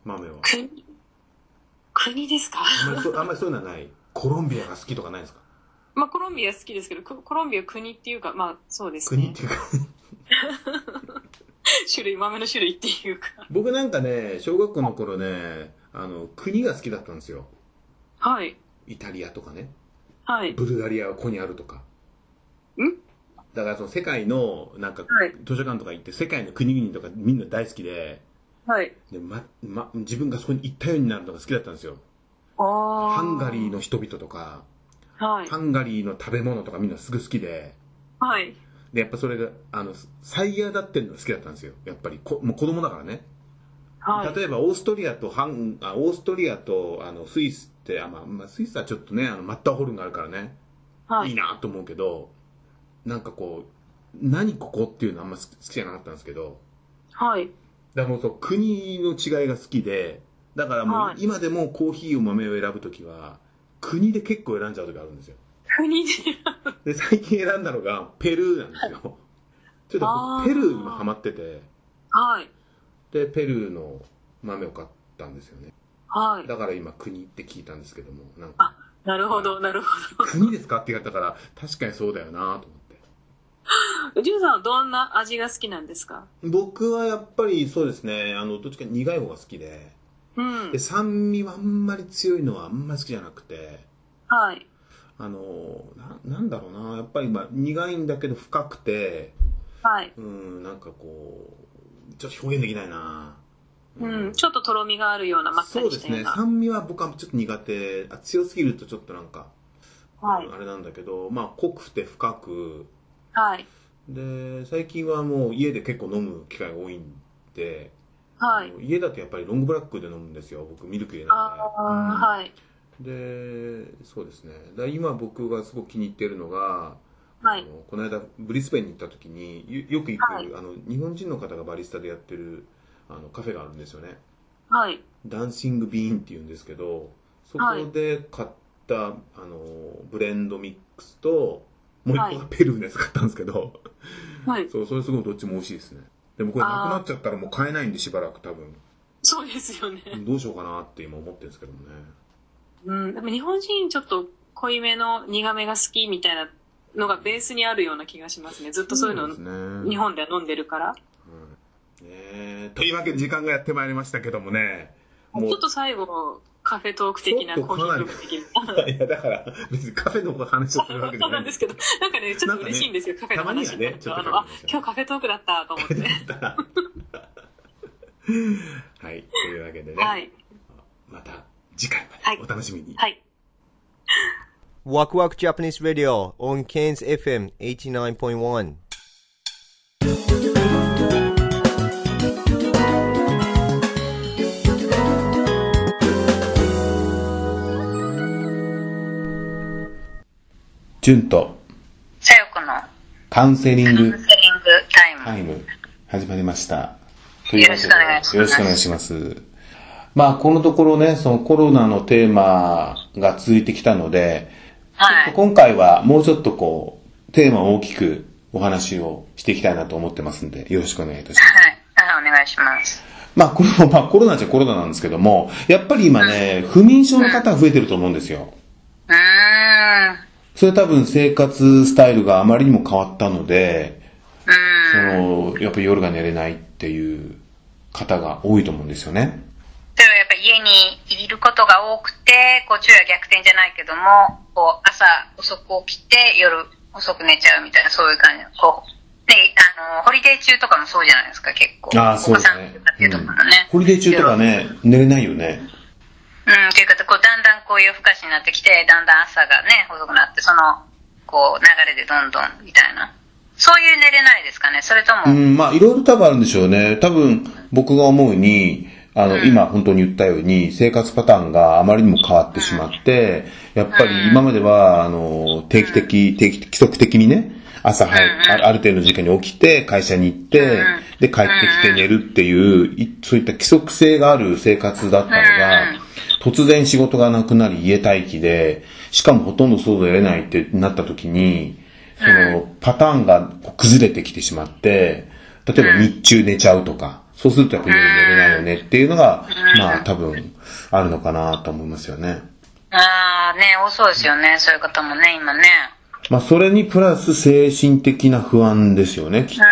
Speaker 7: 豆は。
Speaker 11: 国、国ですか？
Speaker 7: あんまりそういうのはない。コロンビアが好きとかないですか？
Speaker 11: まあコロンビア好きですけど、ココロンビア国っていうか、まあそうですね
Speaker 7: 国って。いうか。*laughs*
Speaker 11: 種類、豆の種類っていうか。
Speaker 7: 僕なんかね、小学校の頃ね、あの、国が好きだったんですよ。
Speaker 11: はい。
Speaker 7: イタリアとかね。
Speaker 11: はい。
Speaker 7: ブルガリアはここにあるとか。
Speaker 11: ん？
Speaker 7: だからその世界の、なんか
Speaker 11: はい、
Speaker 7: 図書館とか行って世界の国々とかみんな大好きで、
Speaker 11: はい。
Speaker 7: で、ま、ま、自分がそこに行ったようになるのが好きだったんですよ。
Speaker 11: あー
Speaker 7: ハンガリーの人々とか、
Speaker 11: はい
Speaker 7: ハ。ンガリーの食べ物とかみんなすぐ好きで、
Speaker 11: はい。
Speaker 7: で、やっぱそれが、あの、最悪だってるのが好きだったんですよ。やっぱりこ、もう子供だからね。
Speaker 11: はい。
Speaker 7: 例えばオーストリアとハン、あオーストリアとあのスイスって、あまあ、まあ、スイスはちょっとね、あのマッターホルンがあるからね、
Speaker 11: はい
Speaker 7: い、いなと思うけど、なんかこう、何ここっていうのはあんま好き好きじゃなかったんですけど、
Speaker 4: はい。
Speaker 7: だからもうそう国の違いが好きで、だからもう
Speaker 4: はい
Speaker 7: 今でもコーヒーを豆を選ぶときは、国で結構選んじゃう時あるんですよ。
Speaker 4: 国で。
Speaker 7: で、最近選んだのがペルーなんですよ。ちょっとペルー今ハマってて、
Speaker 4: はい。
Speaker 7: で、ペルーの豆を買ったんですよね。
Speaker 4: はい。
Speaker 7: だから今国って聞いたんですけども、なんか、
Speaker 4: あ、なるほど、なるほ
Speaker 7: 国ですかって言われたから、確かにそうだよなと思って。
Speaker 4: ど。ジュンさんはどんな味が好きなんですか？
Speaker 7: 僕はやっぱりそうですね、あの、どっちか苦い方が好きで、
Speaker 4: うん
Speaker 7: で、。酸味はあんまり強いのはあんまり好きじゃなくて、
Speaker 4: はい。
Speaker 7: あの、ななんだろうな、やっぱりまあ苦いんだけど深くて、
Speaker 4: はい。
Speaker 7: うん、なんかこう、ちょっと表現できないな。
Speaker 4: うん。ちょっととろみがあるような、まった
Speaker 7: そうですね、
Speaker 4: りしたような。
Speaker 7: 酸味は僕はちょっと苦手、あ強すぎるとちょっとなんか、
Speaker 4: はい
Speaker 7: うんあれなんだけど、まあ濃くて深く、
Speaker 4: はい。
Speaker 7: で、最近はもう家で結構飲む機会が多いんで、
Speaker 4: はい。
Speaker 7: 家だとやっぱりロングブラックで飲むんですよ、僕ミルク入れないで。
Speaker 4: ああ、はい。
Speaker 7: で、そうですね。だ今僕がすごく気に入ってるのが、
Speaker 4: はい
Speaker 7: この間ブリスベンに行った時によよく行く、
Speaker 4: はい
Speaker 7: あの日本人の方がバリスタでやってるあのカフェがあるんですよね。
Speaker 4: はい。
Speaker 7: ダンシングビーンっていうんですけど、そこで買った、あのブレンドミックスと、もう一個がペルーのやつ買ったんですけど、
Speaker 4: はい。
Speaker 7: そう、それすごいどっちも美味しいですね。でもこれなくなっちゃったらもう買えないんでしばらく多分、
Speaker 4: そうですよね。
Speaker 7: どうしようかなって今思ってるんですけどもね。
Speaker 4: うん。でも日本人ちょっと濃いめの苦めが好きみたいなのがベースにあるような気がしますね。ずっとそういうの
Speaker 7: ね。
Speaker 4: 日本では飲んでるから。
Speaker 7: ねえというわけで時間がやってまいりましたけどもね。もう
Speaker 4: ちょっと最後、カフェトーク的な、コーヒーーク的な。*laughs*
Speaker 7: いや、だから、別にカフェの話をするわけじ
Speaker 4: そ
Speaker 7: ゃなでけ
Speaker 4: うないんですすけど、なんかね、ちょっと嬉しいんですよ、カフェの話になると。あの、あ
Speaker 7: たまにはねちょっとカフェの話、
Speaker 4: 今日カフェトークだったと思って。*laughs*
Speaker 7: はい。というわけでね。
Speaker 4: はい。
Speaker 7: また次回ま
Speaker 4: はい
Speaker 7: でお楽しみに。
Speaker 4: はい。
Speaker 12: Waku Waku Japanese Radio on Cairns FM 89.1.
Speaker 7: 純と
Speaker 4: さよこの
Speaker 7: カウンセリング
Speaker 4: カウンセリングタイム。
Speaker 7: タイム始まりました。
Speaker 4: よろしくお願いします
Speaker 7: よろしくお願いします。まあ、このところね、そのコロナのテーマが続いてきたので、
Speaker 4: はい。
Speaker 7: 今回はもうちょっとこう、テーマを大きくお話をしていきたいなと思ってますんで、よろしくお願いいたします。
Speaker 4: はい。はい、お願いします。
Speaker 7: まあ、これも、まあ、コロナじゃコロナなんですけども、やっぱり今ね、不眠症の方増えてると思うんですよ。それ多分生活スタイルがあまりにも変わったので、
Speaker 4: うー
Speaker 7: そ
Speaker 4: ん。
Speaker 7: の、やっぱり夜が寝れないっていう方が多いと思うんですよね。
Speaker 4: それはやっぱ家にいることが多くて、こう、昼夜逆転じゃないけども、こう、朝遅く起きて、夜遅く寝ちゃうみたいな、そういう感じ。こう、で、あの、ホリデー中とかもそうじゃないですか、結構。
Speaker 7: ああ、そうですね。ホリデー中とかね、寝れないよね。
Speaker 4: うん、というか、こう、だんだんこう夜更かしになってきて、だんだん朝がね、遅くなって、その、こう、流れでどんどん、みたいな。そういう寝れないですかね？それとも、
Speaker 7: うん、まあ、いろいろ多分あるんでしょうね。多分、僕が思うに、あの、今本当に言ったように、生活パターンがあまりにも変わってしまって、やっぱり今までは、あの、定期的、定期的、規則的にね、朝早く、あある程度の時間に起きて、会社に行って、で、帰ってきて寝るっていう、いそういった規則性がある生活だったのが、突然仕事がなくなり家待機で、しかもほとんど外出れないってなった時に、その、パターンが崩れてきてしまって、例えば日中寝ちゃうとか、そうするとやっぱ夜寝れないよねっていうのが、まあ多分あるのかなと思いますよね。
Speaker 4: ああ、ね、多そうですよね。そういう方もね、今ね。
Speaker 7: まあそれにプラス精神的な不安ですよね、きっと。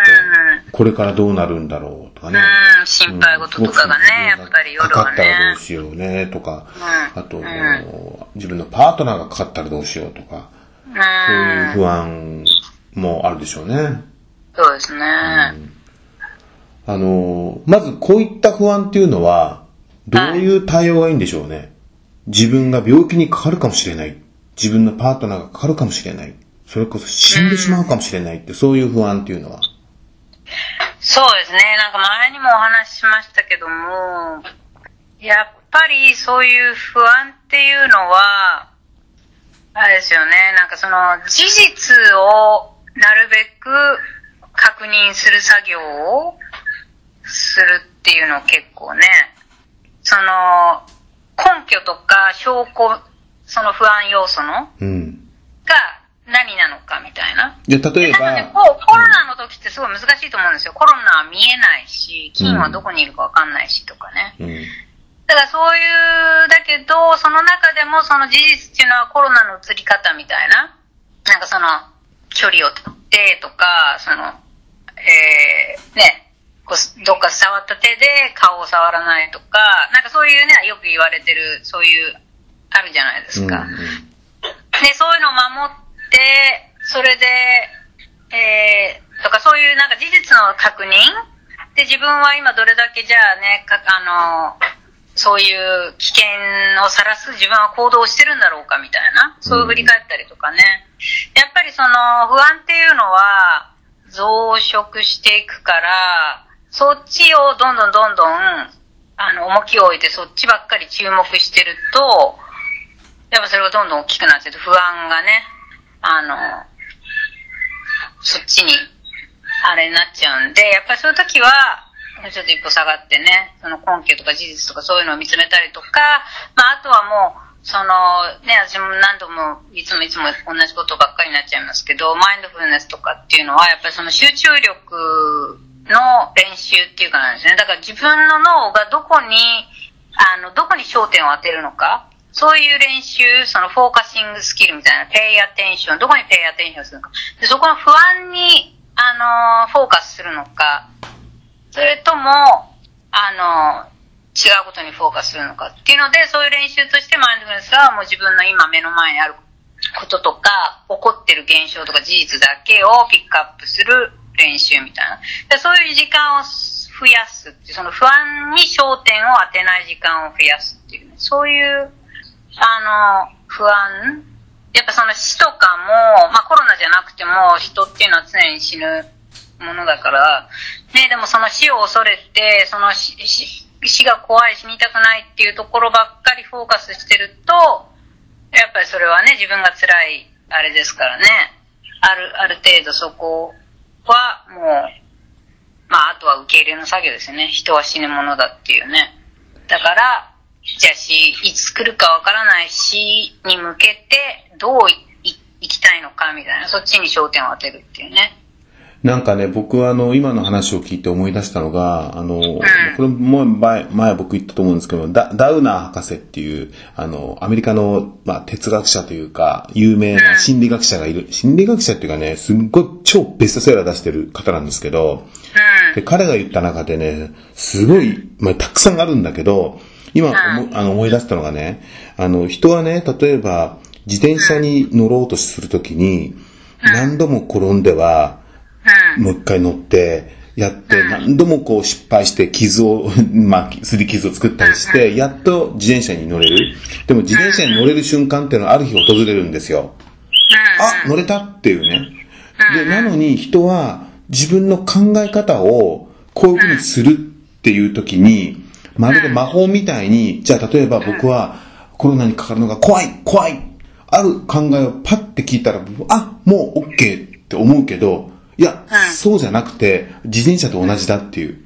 Speaker 7: これからどうなるんだろうとかね。
Speaker 4: うん、心配事とかがね、やっぱり夜は
Speaker 7: かかったらど
Speaker 4: ね
Speaker 7: う。しようねとか、
Speaker 4: うん
Speaker 7: あと、自分のパートナーがかかったらどうしようとか、そういう不安もあるでしょうね。
Speaker 4: そうですね。
Speaker 7: あの、まずこういった不安っていうのは、どういう対応がいいんでしょうね。自分が病気にかかるかもしれない。自分のパートナーがかかるかもしれない。それこそ死んでしまうかもしれないって、そういう不安っていうのは。
Speaker 4: そうですね。なんか前にもお話ししましたけども、やっぱりそういう不安っていうのは、あれですよね。なんかその事実をなるべく確認する作業をするっていうのを結構ね、その、根拠とか証拠、その不安要素の、
Speaker 7: うん。
Speaker 4: が何なのかみたいな。
Speaker 7: じゃあ例えば、
Speaker 4: コロナすごい難しいと思うんですよ。コロナは見えないし、菌はどこにいるかわかんないしとかね。
Speaker 7: うん。
Speaker 4: だからそういう、だけど、その中でもその事実っていうのはコロナの移り方みたいな、なんかその、距離をとってとか、その、えー、ね、こうどっか触った手で顔を触らないとか、なんかそういうね、よく言われてる、そういう、あるじゃないですか。で、そういうのを守って、それで、えー、とかそういうなんか事実の確認？で、自分は今どれだけじゃあね、かあの、そういう危険をさらす自分は行動してるんだろうかみたいな、そういう振り返ったりとかね。やっぱりその不安っていうのは増殖していくから、そっちをどんどんどんどん、あの、重きを置いてそっちばっかり注目してると、やっぱそれがどんどん大きくなっちゃって不安がね、あの、そっちに、あれになっちゃうんで、やっぱりそういう時は、ちょっと一歩下がってね、その根拠とか事実とかそういうのを見つめたりとか、まああとはもう、その、ね、私も何度も、いつもいつも同じことばっかりになっちゃいますけど、マインドフルネスとかっていうのは、やっぱりその集中力の練習っていうかなんですね。だから自分の脳がどこに、あの、どこに焦点を当てるのか、そういう練習、そのフォーカシングスキルみたいな、ペイアテンション、どこにペイアテンションするのか。で、そこの不安に、フォーカスするのか、それとも、あの、違うことにフォーカスするのか。っていうので、そういう練習としてマインドフルネスはもう自分の今目の前にあることとか、起こってる現象とか事実だけをピックアップする練習みたいな。でそういう時間を増やすって、その不安に焦点を当てない時間を増やすっていう。ね、そういう、あの、不安。やっぱその死とかも、まあコロナじゃなくても人っていうのは常に死ぬものだから、ね、でもその死を恐れて、その死死が怖い、死にたくないっていうところばっかりフォーカスしてると、やっぱりそれはね、自分が辛い、あれですからね。ある、ある程度そこはもう、まああとは受け入れの作業ですよね。人は死ぬものだっていうね。だから、じゃあ死、いつ来るかわからない死に向けて、どういい生きたいのかみたいな、そっちに焦点を当てるっていうね。
Speaker 7: なんかね、僕はあの、今の話を聞いて思い出したのが、あの、これも前、前僕言ったと思うんですけど、ダダウナー博士っていう、あの、アメリカの、まあ、哲学者というか、有名な心理学者がいる、心理学者っていうかね、すっごい超ベストセラー出してる方なんですけど、で彼が言った中でね、すごい、まあ、たくさんあるんだけど、今あの思い出したのがね、あの、人はね、例えば、自転車に乗ろうとするときに、何度も転んでは、もう一回乗って、やって、何度もこう失敗して傷を、*laughs* まあ、すり傷を作ったりして、やっと自転車に乗れる。でも自転車に乗れる瞬間っていうのはある日訪れるんですよ。あ、乗れたっていうね。で、なのに人は自分の考え方をこういうふうにするっていう時に、まるで魔法みたいに、じゃあ例えば僕はコロナにかかるのが怖い、怖い、ある考えをパッて聞いたら、あ、もう OK って思うけど、いや、そうじゃなくて、自転車と同じだっていう。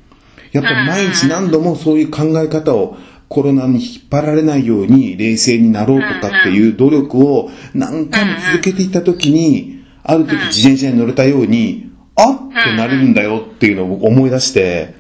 Speaker 7: やっぱり毎日何度もそういう考え方をコロナに引っ張られないように冷静になろうとかっていう努力を何回も続けていった時に、ある時自転車に乗れたように、あってなれるんだよっていうのを思い出して、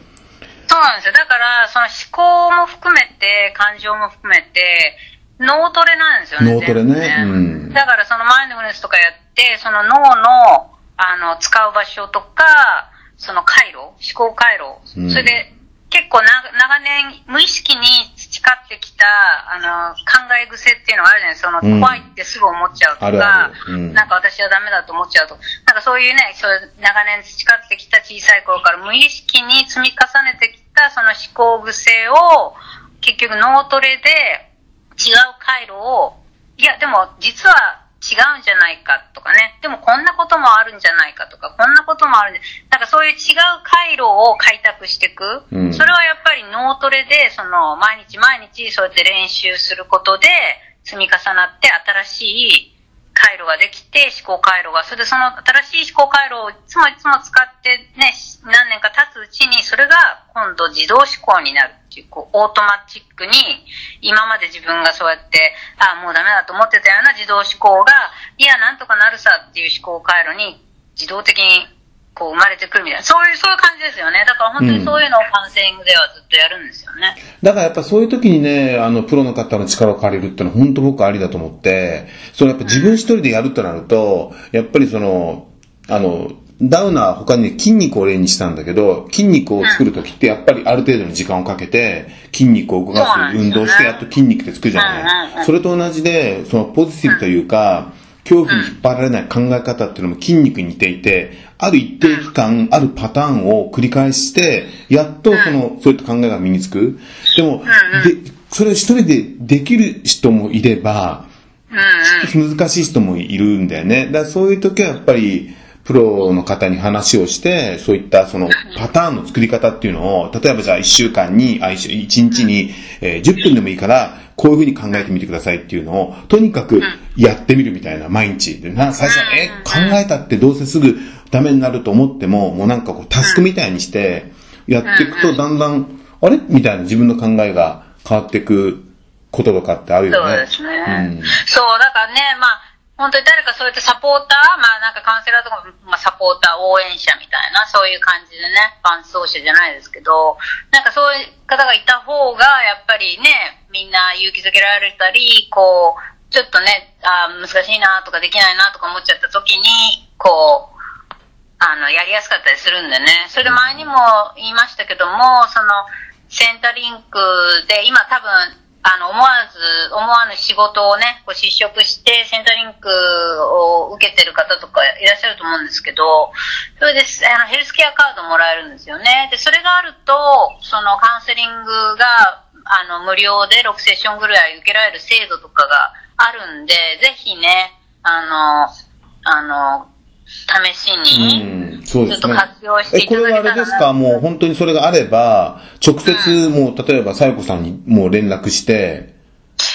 Speaker 4: そうなんですよ。だから、その思考も含めて、感情も含めて、脳トレなんですよね。
Speaker 7: 脳トレね。うん。
Speaker 4: だから、そのマインドフルネスとかやって、その脳の、あの、使う場所とか、その回路、思考回路、
Speaker 7: うん
Speaker 4: それで、結構な長年無意識に培ってきた、あの、考え癖っていうのがあるじゃないですか。その、
Speaker 7: うん
Speaker 4: 怖いってすぐ思っちゃうとか、
Speaker 7: あるあるうん
Speaker 4: なんか私はダメだと思っちゃうと。なんかそういうね、そういう長年培ってきた小さい頃から無意識に積み重ねてきたその思考癖を、結局脳トレで違う回路を、いやでも実は違うんじゃないかとかね、でもこんなこともあるんじゃないかとか、こんなこともあるんじゃ、なんかそういう違う回路を開拓していく。
Speaker 7: うん
Speaker 4: それはやっぱり脳トレで、その毎日毎日そうやって練習することで積み重なって新しい回路ができて、思考回路が。それでその新しい思考回路をいつもいつも使ってね、何年か経つうちに、それが今度自動思考になるっていう、こう、オートマチックに、今まで自分がそうやって、ああ、もうダメだと思ってたような自動思考が、いや、なんとかなるさっていう思考回路に自動的にこう生まれてくるみたいな、そういう、そういう感じですよね。だから本当にそういうのをカウンセリングではずっとやるんですよね。
Speaker 7: だからやっぱそういう時にね、あの、プロの方の力を借りるってのは本当僕ありだと思って、そのやっぱ自分一人でやるとなると、やっぱりその、あの、ダウナーは他に筋肉を例にしたんだけど、筋肉を作る時ってやっぱりある程度の時間をかけて、筋肉を動かす運動してやっと筋肉ってつくじゃない。それと同じで、そのポジティブというか、恐怖に引っ張られない考え方っていうのも筋肉に似ていて、ある一定期間、あるパターンを繰り返して、やっとその、そういった考えが身につく。でも、で、それを一人でできる人もいれば、難しい人もいるんだよね。だからそういう時はやっぱり、プロの方に話をして、そういったそのパターンの作り方っていうのを、例えばじゃあ1週間に、あ、1日に、えー10分でもいいから、こういうふうに考えてみてくださいっていうのを、とにかくやってみるみたいな、毎日。でな最初は、え、考えたってどうせすぐダメになると思っても、もうなんかこうタスクみたいにして、やっていくとだんだん、あれ？みたいな自分の考えが変わっていくこととかってあるよね。
Speaker 4: そうですね。そう、だからね、まあ、本当に誰かそうやってサポーター、まあなんかカウンセラーとか、まあサポーター、応援者みたいな、そういう感じでね、伴走者じゃないですけど、なんかそういう方がいた方が、やっぱりね、みんな勇気づけられたり、こう、ちょっとね、あ難しいなとかできないなとか思っちゃった時に、こう、あの、やりやすかったりするんでね。それで前にも言いましたけども、その、センタリンクで、今多分、あの、思わず、思わぬ仕事をね、こう失職して、センタリンクを受けてる方とかいらっしゃると思うんですけど、それです、あの、ヘルスケアカードもらえるんですよね。で、それがあると、そのカウンセリングが、あの、無料で6セッションぐらい受けられる制度とかがあるんで、ぜひね、あの、あの、試しに、
Speaker 7: うん、そうですね。
Speaker 4: ちょっと活用して
Speaker 7: え、これ
Speaker 4: いただけたらな
Speaker 7: はあれですか？もう本当にそれがあれば、直接もう、例えば、さよこさんにもう連絡して、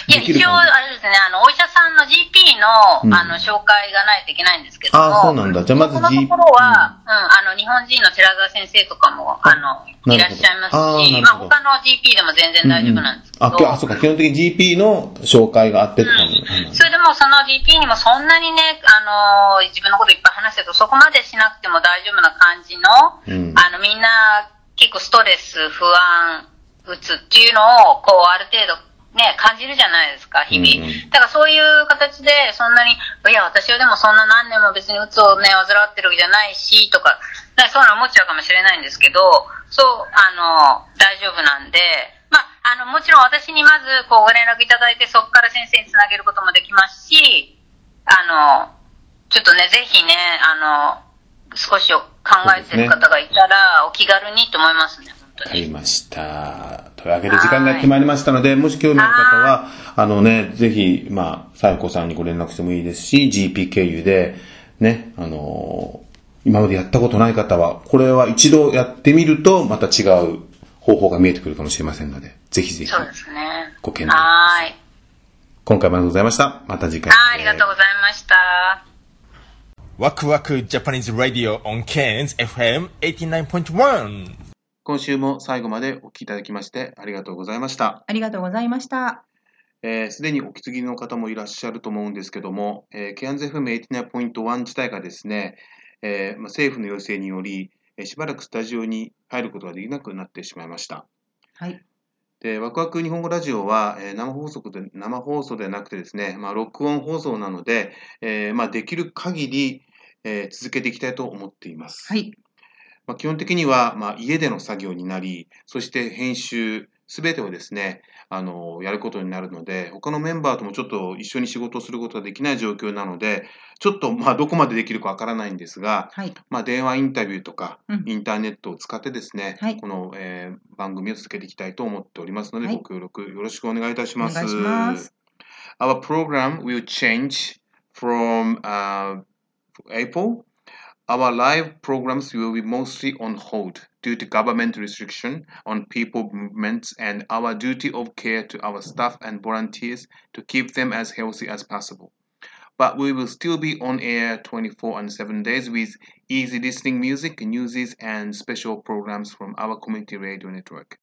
Speaker 4: いや、一応、あれですね、あの、お医者さんの GP の、
Speaker 7: うん
Speaker 4: あの、紹介がないといけないんですけども。
Speaker 7: ああ、そうなんだ。じゃあまず
Speaker 4: このところは、うん、あの、日本人の寺澤先生とかも、あの、いらっしゃいますし、
Speaker 7: なるほど
Speaker 4: まあ、他の GP でも全然大丈夫なんですけど。
Speaker 7: あ、きあ、そうか、基本的に GP の紹介があってって感じ。
Speaker 4: それでもその GP にもそんなにね、あの、自分のこといっぱい話してると、そこまでしなくても大丈夫な感じの、
Speaker 7: うん
Speaker 4: あの、みんな結構ストレス、不安、うつっていうのを、こう、ある程度、ね、感じるじゃないですか、日々。だからそういう形で、そんなに、いや、私はでもそんな何年も別にうつをね、患ってるわけじゃないし、とか、だからそういうの思っちゃうかもしれないんですけど、そう、あの、大丈夫なんで、まあ、あの、もちろん私にまず、こう、ご連絡いただいて、そこから先生につなげることもできますし、あの、ちょっとね、ぜひね、あの、少し考えてる方がいたら、お気軽にと思いますね。
Speaker 7: わかりました。というわけで時間がやってまいりましたので、もし興味ある方は、あのね、ぜひ、まあ、さよこさんにご連絡してもいいですし、GP 経由で、ね、あのー今までやったことない方は、これは一度やってみると、また違う方法が見えてくるかもしれませんので、ぜひぜひ、
Speaker 4: そうですね。
Speaker 7: ご検討
Speaker 4: はーい。
Speaker 7: 今回もありがとうございました。また次回。
Speaker 4: はい、ありがとうございました。
Speaker 2: ワクワク Japanese Radio on Cairns FM 89.1
Speaker 7: 今週も最後までお聞きいただきましてありがとうございました。
Speaker 8: ありがとうございました。
Speaker 7: えーすでにお気づきの方もいらっしゃると思うんですけども、えー、ケアンズ FM89.1 自体がですね、えーまあ、政府の要請により、えーしばらくスタジオに入ることができなくなってしまいました。
Speaker 8: はい。
Speaker 7: で、ワクワク日本語ラジオは、えー生放送で、生放送ではなくてですね、まあ、録音放送なので、えーまあ、できる限り、えー続けていきたいと思っています。
Speaker 8: はい。
Speaker 7: まあ、基本的には、まあ、家での作業になり、そして編集、すべてをですね、あの、やることになるので、他のメンバーともちょっと一緒に仕事をすることができない状況なので、ちょっと、まあ、どこまでできるかわからないんですが、
Speaker 8: はい。
Speaker 7: まあ、電話インタビューとか、
Speaker 8: うん
Speaker 7: インターネットを使ってですね、
Speaker 8: はい
Speaker 7: この、えー番組を続けていきたいと思っておりますので、
Speaker 8: はい
Speaker 7: ご協力よろしくお願いいたします。
Speaker 8: お願いします。
Speaker 7: Our program will change from uh, April. Our live programs will be mostly on hold due to government restriction on people movements and our duty of care to our staff and volunteers to keep them as healthy as possible. but we will still be on air 24 and 7 days with easy listening music, newses, and special programs from our community radio network.